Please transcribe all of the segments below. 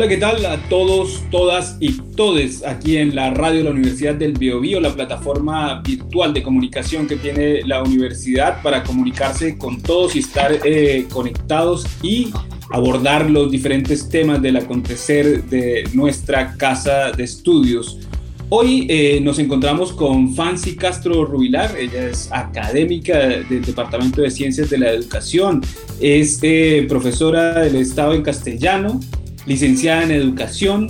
Hola, ¿qué tal a todos, todas y todes aquí en la radio de la Universidad del Biobío, la plataforma virtual de comunicación que tiene la universidad para comunicarse con todos y estar eh, conectados y abordar los diferentes temas del acontecer de nuestra casa de estudios. Hoy eh, nos encontramos con Fancy Castro Rubilar, ella es académica del Departamento de Ciencias de la Educación, es eh, profesora del Estado en castellano, licenciada en educación,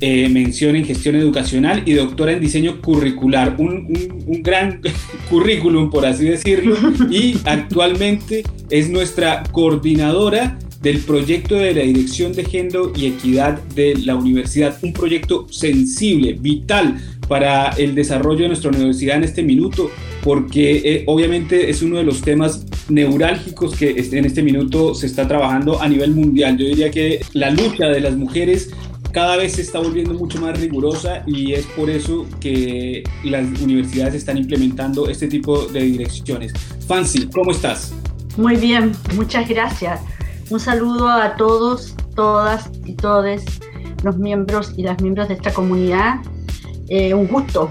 eh, mención en gestión educacional y doctora en diseño curricular. Un, un, gran currículum, por así decirlo, y actualmente es nuestra coordinadora del proyecto de la Dirección de Género y Equidad de la Universidad, un proyecto sensible, vital para el desarrollo de nuestra universidad en este minuto, porque eh, obviamente es uno de los temas neurálgicos que en este minuto se está trabajando a nivel mundial. Yo diría que la lucha de las mujeres cada vez se está volviendo mucho más rigurosa y es por eso que las universidades están implementando este tipo de direcciones. Fancy, ¿cómo estás? Muy bien, muchas gracias. Un saludo a todos, todas y todos los miembros y las miembros de esta comunidad. Eh, un gusto,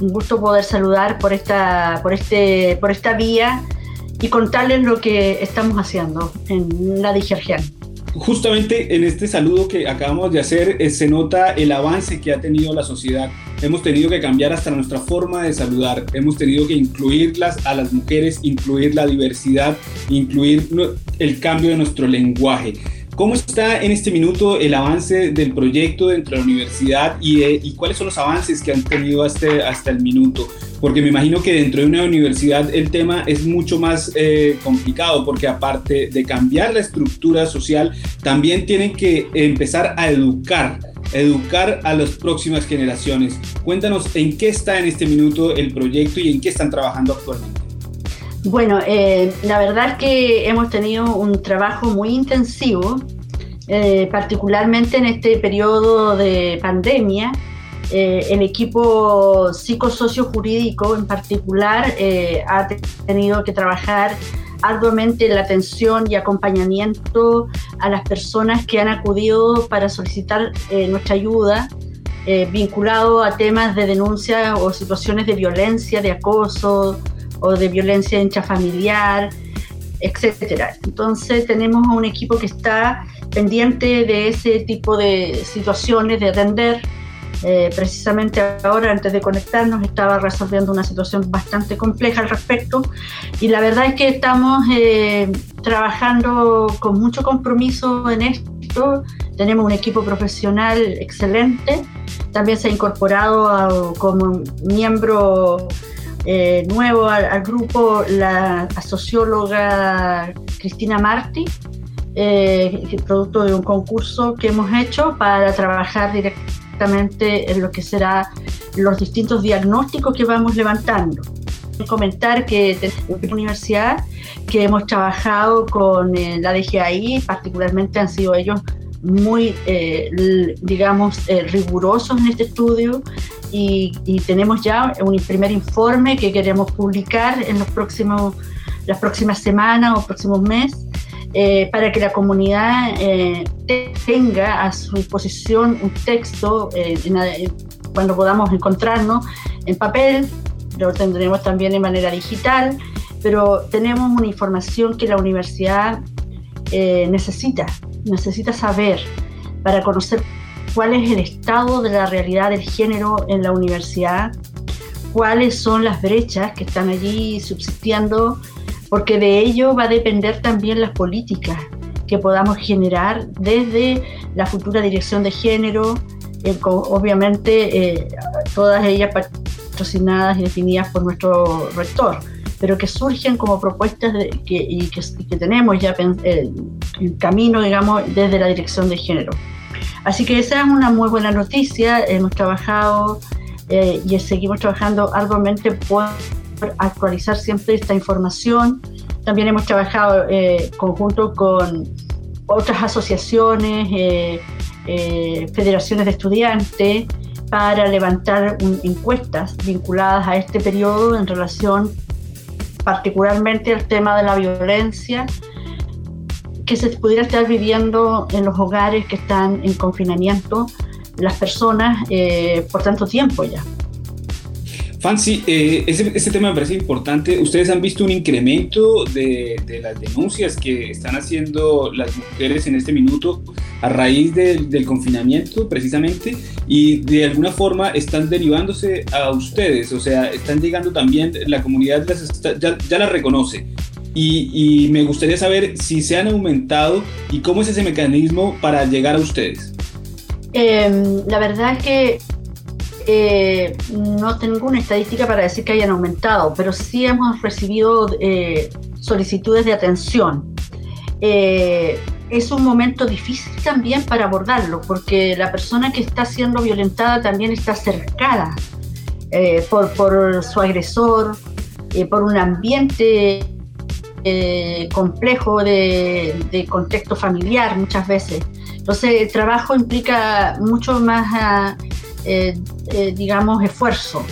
un gusto poder saludar por esta, por este, por esta vía y contarles lo que estamos haciendo en la Digergen. Justamente en este saludo que acabamos de hacer eh, se nota el avance que ha tenido la sociedad. Hemos tenido que cambiar hasta nuestra forma de saludar, hemos tenido que incluirlas a las mujeres, incluir la diversidad, incluir el cambio de nuestro lenguaje. ¿Cómo está en este minuto el avance del proyecto dentro de la universidad y, cuáles son los avances que han tenido hasta, hasta el minuto? porque me imagino que dentro de una universidad el tema es mucho más eh, complicado, porque aparte de cambiar la estructura social, también tienen que empezar a educar educar a las próximas generaciones. Cuéntanos en qué está en este minuto el proyecto y en qué están trabajando actualmente. Bueno, eh, la verdad es que hemos tenido un trabajo muy intensivo, eh, particularmente en este periodo de pandemia, eh, el equipo psicosocio jurídico en particular eh, ha tenido que trabajar arduamente en la atención y acompañamiento a las personas que han acudido para solicitar nuestra ayuda, vinculado a temas de denuncia o situaciones de violencia, de acoso o de violencia intrafamiliar, etcétera. Entonces tenemos a un equipo que está pendiente de ese tipo de situaciones, de atender eh, precisamente ahora, antes de conectarnos, estaba resolviendo una situación bastante compleja al respecto y la verdad es que estamos eh, trabajando con mucho compromiso en esto. Tenemos un equipo profesional excelente. También se ha incorporado como miembro eh, nuevo al, grupo la socióloga Cristina Martí, producto de un concurso que hemos hecho para trabajar directamente en lo que será los distintos diagnósticos que vamos levantando. Comentar que tenemos una universidad que hemos trabajado con eh, la DGAI, particularmente han sido ellos muy, eh, digamos, eh, rigurosos en este estudio y, tenemos ya un primer informe que queremos publicar en los próximos, las próximas semanas o próximos meses eh, para que la comunidad eh, tenga a su disposición un texto eh, cuando podamos encontrarnos en papel, lo tendremos también de manera digital, pero tenemos una información que la universidad necesita, necesita saber para conocer cuál es el estado de la realidad del género en la universidad, cuáles son las brechas que están allí subsistiendo porque de ello va a depender también las políticas que podamos generar desde la futura dirección de género, eh, obviamente eh, todas ellas patrocinadas y definidas por nuestro rector, pero que surgen como propuestas que, y que, tenemos ya eh, en camino, digamos, desde la dirección de género. Así que esa es una muy buena noticia, hemos trabajado y seguimos trabajando arduamente por actualizar siempre esta información. También hemos trabajado eh, conjunto con otras asociaciones, eh, eh, federaciones de estudiantes, para levantar encuestas vinculadas a este periodo en relación particularmente al tema de la violencia que se pudiera estar viviendo en los hogares que están en confinamiento las personas eh, por tanto tiempo ya. Fancy, eh, ese, tema me parece importante. ¿Ustedes han visto un incremento de, las denuncias que están haciendo las mujeres en este minuto a raíz del confinamiento precisamente? Y de alguna forma están derivándose a ustedes, o sea, están llegando también, la comunidad ya, ya las reconoce. Y, me gustaría saber si se han aumentado y cómo es ese mecanismo para llegar a ustedes. Em, la verdad es que eh, no tengo una estadística para decir que hayan aumentado, pero sí hemos recibido eh, solicitudes de atención. Eh, es un momento difícil también para abordarlo, porque la persona que está siendo violentada también está cercada por, por, su agresor, por un ambiente complejo de, de contexto familiar muchas veces. Entonces, el trabajo implica mucho más, ah, eh, eh, digamos, esfuerzo.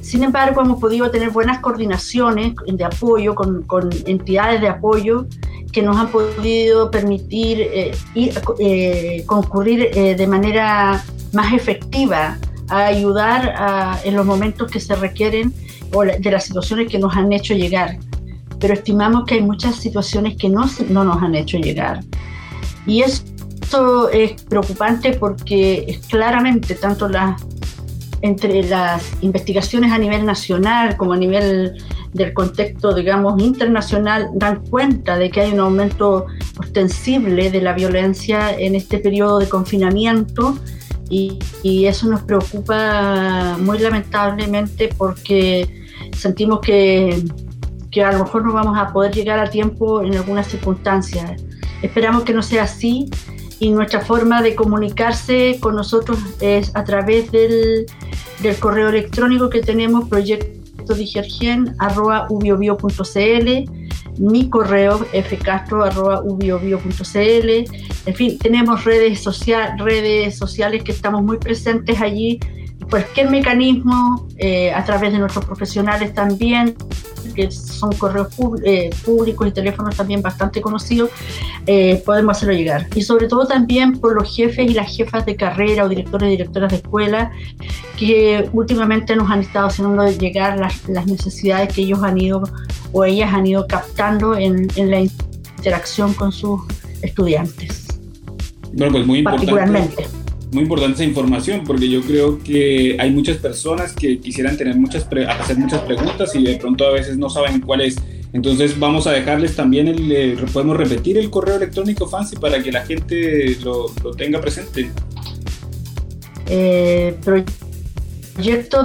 Sin embargo, hemos podido tener buenas coordinaciones de apoyo con, entidades de apoyo que nos han podido permitir eh, concurrir de manera más efectiva a ayudar en los momentos que se requieren o de las situaciones que nos han hecho llegar. Pero estimamos que hay muchas situaciones que no, no nos han hecho llegar. Y esto es preocupante porque claramente tanto las entre las investigaciones a nivel nacional como a nivel del contexto, digamos, internacional, dan cuenta de que hay un aumento ostensible de la violencia en este periodo de confinamiento y, y eso nos preocupa muy lamentablemente porque sentimos que, que a lo mejor no vamos a poder llegar a tiempo en algunas circunstancias. Esperamos que no sea así y nuestra forma de comunicarse con nosotros es a través del, del correo electrónico que tenemos, proyectodigergen.ubiobio.cl, mi correo fcastro.ubiobio.cl, en fin, tenemos redes, social, redes sociales que estamos muy presentes allí, cualquier mecanismo, eh, a través de nuestros profesionales también, que son correos eh, públicos y teléfonos también bastante conocidos, eh, podemos hacerlo llegar. Y sobre todo también por los jefes y las jefas de carrera o directores y directoras de escuela que últimamente nos han estado haciendo llegar las, las necesidades que ellos han ido o ellas han ido captando en, en la interacción con sus estudiantes. Bueno, pues muy importante. Particularmente muy importante esa información porque yo creo que hay muchas personas que quisieran tener muchas hacer muchas preguntas y de pronto a veces no saben cuál es. Entonces vamos a dejarles también el, eh, podemos repetir el correo electrónico Fancy para que la gente lo, lo tenga presente. Eh, proyecto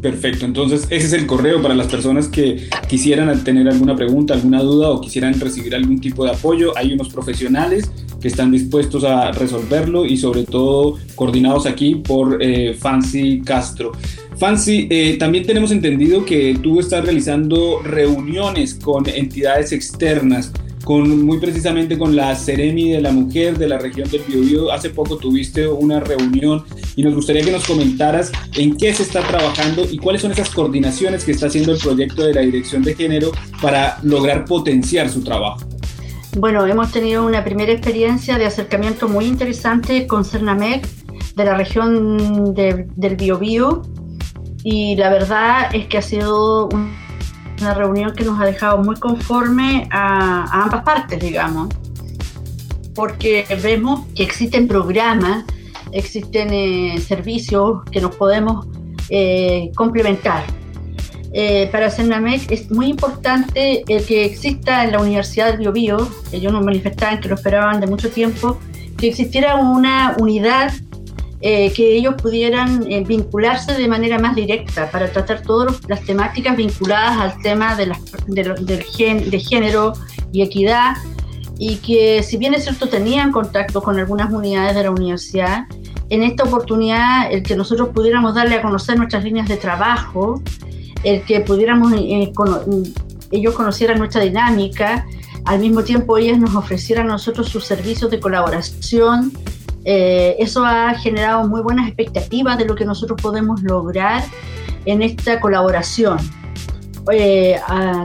Perfecto, entonces ese es el correo para las personas que quisieran tener alguna pregunta, alguna duda o quisieran recibir algún tipo de apoyo. Hay unos profesionales que están dispuestos a resolverlo y sobre todo coordinados aquí por eh, Fancy Castro. Fancy, eh, también tenemos entendido que tú estás realizando reuniones con entidades externas con muy precisamente con la Ceremi de la Mujer de la región del Biobío. Hace poco tuviste una reunión y nos gustaría que nos comentaras en qué se está trabajando y cuáles son esas coordinaciones que está haciendo el proyecto de la Dirección de Género para lograr potenciar su trabajo. Bueno, hemos tenido una primera experiencia de acercamiento muy interesante con Cernamec de la región del Biobío y la verdad es que ha sido un una reunión que nos ha dejado muy conforme a, ambas partes, digamos, porque vemos que existen programas, existen eh, servicios que nos podemos eh, complementar. Eh, para CERNAMEC es muy importante el que exista en la Universidad del Biobío, ellos nos manifestaban que lo esperaban de mucho tiempo, que existiera una unidad eh, que ellos pudieran eh, vincularse de manera más directa para tratar todas las temáticas vinculadas al tema de, de, género y equidad. Y que si bien es cierto tenían contacto con algunas unidades de la universidad, en esta oportunidad el que nosotros pudiéramos darle a conocer nuestras líneas de trabajo, el que pudiéramos, eh, ellos conocieran nuestra dinámica, al mismo tiempo ellas nos ofrecieran a nosotros sus servicios de colaboración, eh, eso ha generado muy buenas expectativas de lo que nosotros podemos lograr en esta colaboración. Eh,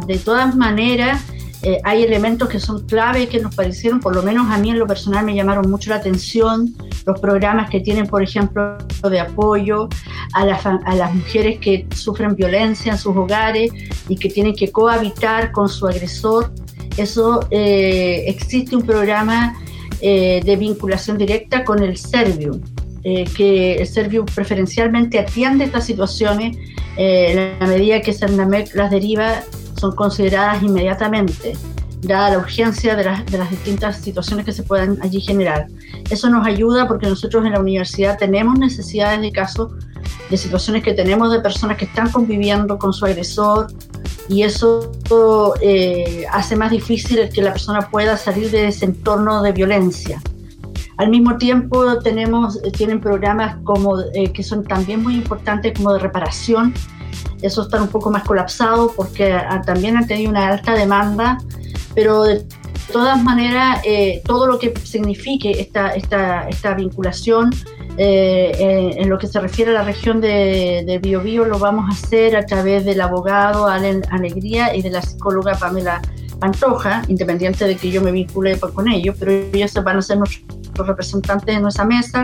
de todas maneras, eh, hay elementos que son clave que nos parecieron, por lo menos a mí en lo personal me llamaron mucho la atención, los programas que tienen, por ejemplo, de apoyo a, a las mujeres que sufren violencia en sus hogares y que tienen que cohabitar con su agresor. Eso eh, existe un programa eh, de vinculación directa con el Servium, que el Servium preferencialmente atiende estas situaciones en la medida que Sernamec las deriva son consideradas inmediatamente, dada la urgencia de las, de las distintas situaciones que se puedan allí generar. Eso nos ayuda porque nosotros en la universidad tenemos necesidades de casos, de situaciones que tenemos de personas que están conviviendo con su agresor y eso eh, hace más difícil que la persona pueda salir de ese entorno de violencia. Al mismo tiempo tenemos, tienen programas como, eh, que son también muy importantes como de reparación, eso está un poco más colapsado porque también han tenido una alta demanda, pero de todas maneras, eh, todo lo que signifique esta, esta, esta vinculación eh, eh, en lo que se refiere a la región de, de Biobío lo vamos a hacer a través del abogado Allen Alegría y de la psicóloga Pamela Pantoja, independiente de que yo me vincule con ellos, pero ellos van a ser nuestros representantes en nuestra mesa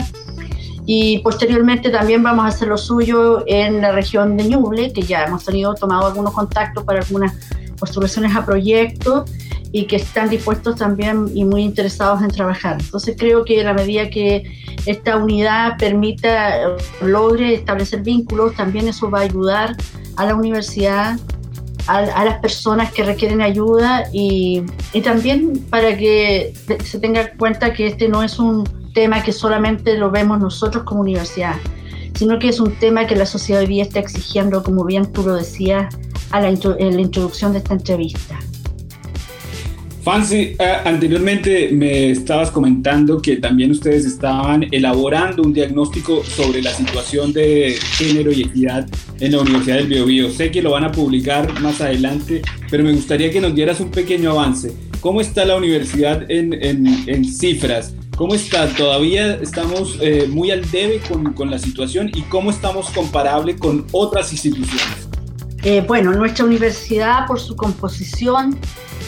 y posteriormente también vamos a hacer lo suyo en la región de Ñuble, que ya hemos tenido tomado algunos contactos para algunas postulaciones a proyectos y que están dispuestos también y muy interesados en trabajar. Entonces creo que a la medida que esta unidad permita, logre establecer vínculos, también eso va a ayudar a la universidad, a, a las personas que requieren ayuda y, y también para que se tenga cuenta que este no es un tema que solamente lo vemos nosotros como universidad, sino que es un tema que la sociedad hoy día está exigiendo, como bien tú lo decías a la en la introducción de esta entrevista. Fancy, eh, anteriormente me estabas comentando que también ustedes estaban elaborando un diagnóstico sobre la situación de género y equidad en la Universidad del Biobío. Sé que lo van a publicar más adelante, pero me gustaría que nos dieras un pequeño avance. ¿Cómo está la universidad en, en, en cifras? ¿Cómo está? ¿Todavía estamos eh, muy al debe con, con, la situación y cómo estamos comparable con otras instituciones? Eh, bueno, nuestra universidad por su composición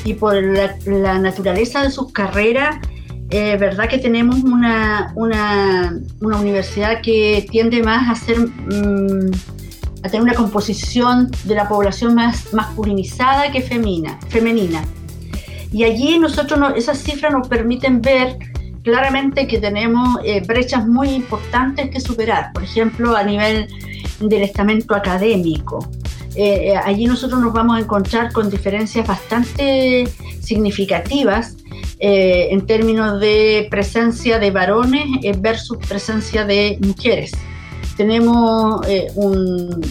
y por la, la naturaleza de sus carreras, eh, verdad que tenemos una, una, una, universidad que tiende más a ser... Mmm, a tener una composición de la población más masculinizada que femina, femenina. Y allí nosotros, no, esas cifras nos permiten ver claramente que tenemos eh, brechas muy importantes que superar, por ejemplo, a nivel del estamento académico. Eh, eh, allí nosotros nos vamos a encontrar con diferencias bastante significativas en términos de presencia de varones versus presencia de mujeres. Tenemos un,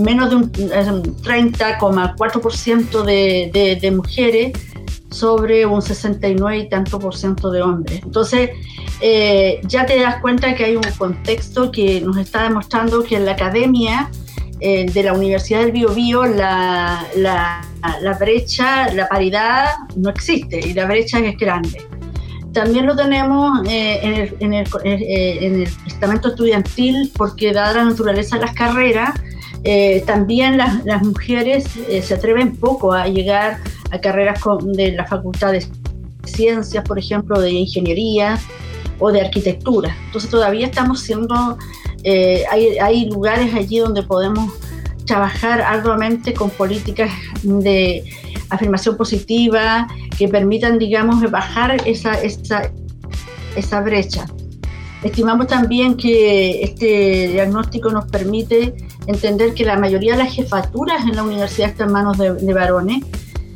menos de un, un 30,4% de, de, de mujeres sobre un 69 y tanto por ciento de hombres. Entonces, eh, ya te das cuenta que hay un contexto que nos está demostrando que en la academia eh, de la Universidad del Biobío la, la, brecha, la paridad no existe y la brecha es grande. También lo tenemos eh, en, el, en, el, eh, en, el, estamento estudiantil porque dada la naturaleza de las carreras, también las, las mujeres se atreven poco a llegar a carreras de la Facultad de Ciencias, por ejemplo, de Ingeniería o de Arquitectura. Entonces todavía estamos siendo, eh, hay, hay lugares allí donde podemos trabajar arduamente con políticas de afirmación positiva que permitan, digamos, bajar esa, esa, esa brecha. Estimamos también que este diagnóstico nos permite entender que la mayoría de las jefaturas en la universidad están en manos de varones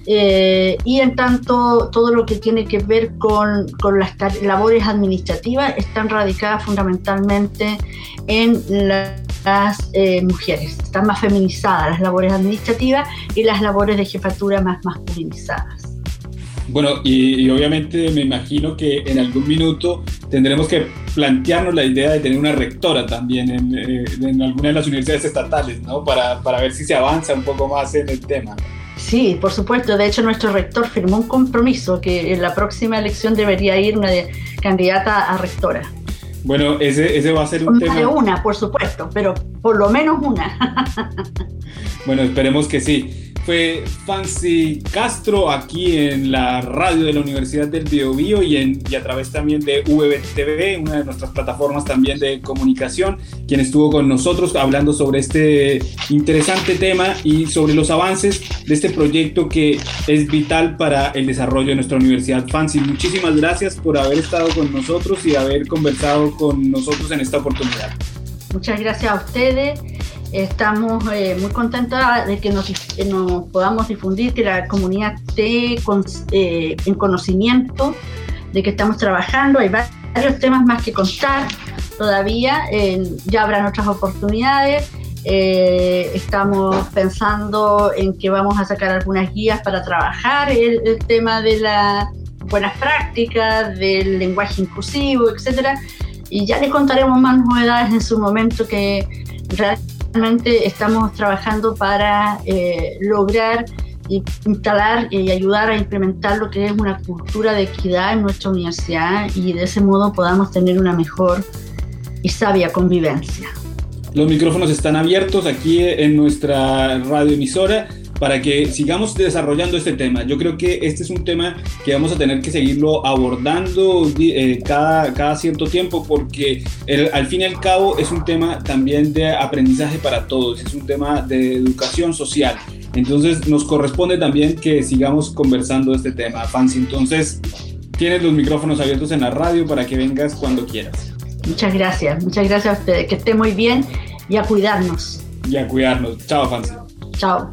eh, y en tanto todo lo que tiene que ver con, con las labores administrativas están radicadas fundamentalmente en la, las eh, mujeres, están más feminizadas las labores administrativas y las labores de jefatura más masculinizadas. Bueno, y, y, obviamente me imagino que en algún minuto tendremos que plantearnos la idea de tener una rectora también en, eh, en alguna de las universidades estatales, ¿no? Para, para ver si se avanza un poco más en el tema. Sí, por supuesto. De hecho, nuestro rector firmó un compromiso que en la próxima elección debería ir una de, candidata a rectora. Bueno, ese, ese va a ser un tema... De una, por supuesto, pero por lo menos una. bueno, esperemos que sí. Fue Fancy Castro aquí en la radio de la Universidad del Biobío y, y a través también de VBTV, una de nuestras plataformas también de comunicación, quien estuvo con nosotros hablando sobre este interesante tema y sobre los avances de este proyecto que es vital para el desarrollo de nuestra universidad. Fancy, muchísimas gracias por haber estado con nosotros y haber conversado con nosotros en esta oportunidad. Muchas gracias a ustedes Estamos eh, muy contentos de que nos, podamos difundir, que la comunidad esté eh, en conocimiento de que estamos trabajando. Hay varios temas más que contar todavía. ya habrán otras oportunidades. Eh, estamos pensando en que vamos a sacar algunas guías para trabajar el, el tema de las buenas prácticas, del lenguaje inclusivo, etcétera. Y ya les contaremos más novedades en su momento que realmente realmente estamos trabajando para eh, lograr instalar y ayudar a implementar lo que es una cultura de equidad en nuestra universidad y de ese modo podamos tener una mejor y sabia convivencia. Los micrófonos están abiertos aquí en nuestra radioemisora para que sigamos desarrollando este tema. Yo creo que este es un tema que vamos a tener que seguirlo abordando eh, cada, cada cierto tiempo porque al fin y al cabo es un tema también de aprendizaje para todos, es un tema de educación social. Entonces nos corresponde también que sigamos conversando este tema. Fancy, entonces tienes los micrófonos abiertos en la radio para que vengas cuando quieras. Muchas gracias, muchas gracias a ustedes. Que esté muy bien y a cuidarnos. Y a cuidarnos. Chao, Fancy. Chao.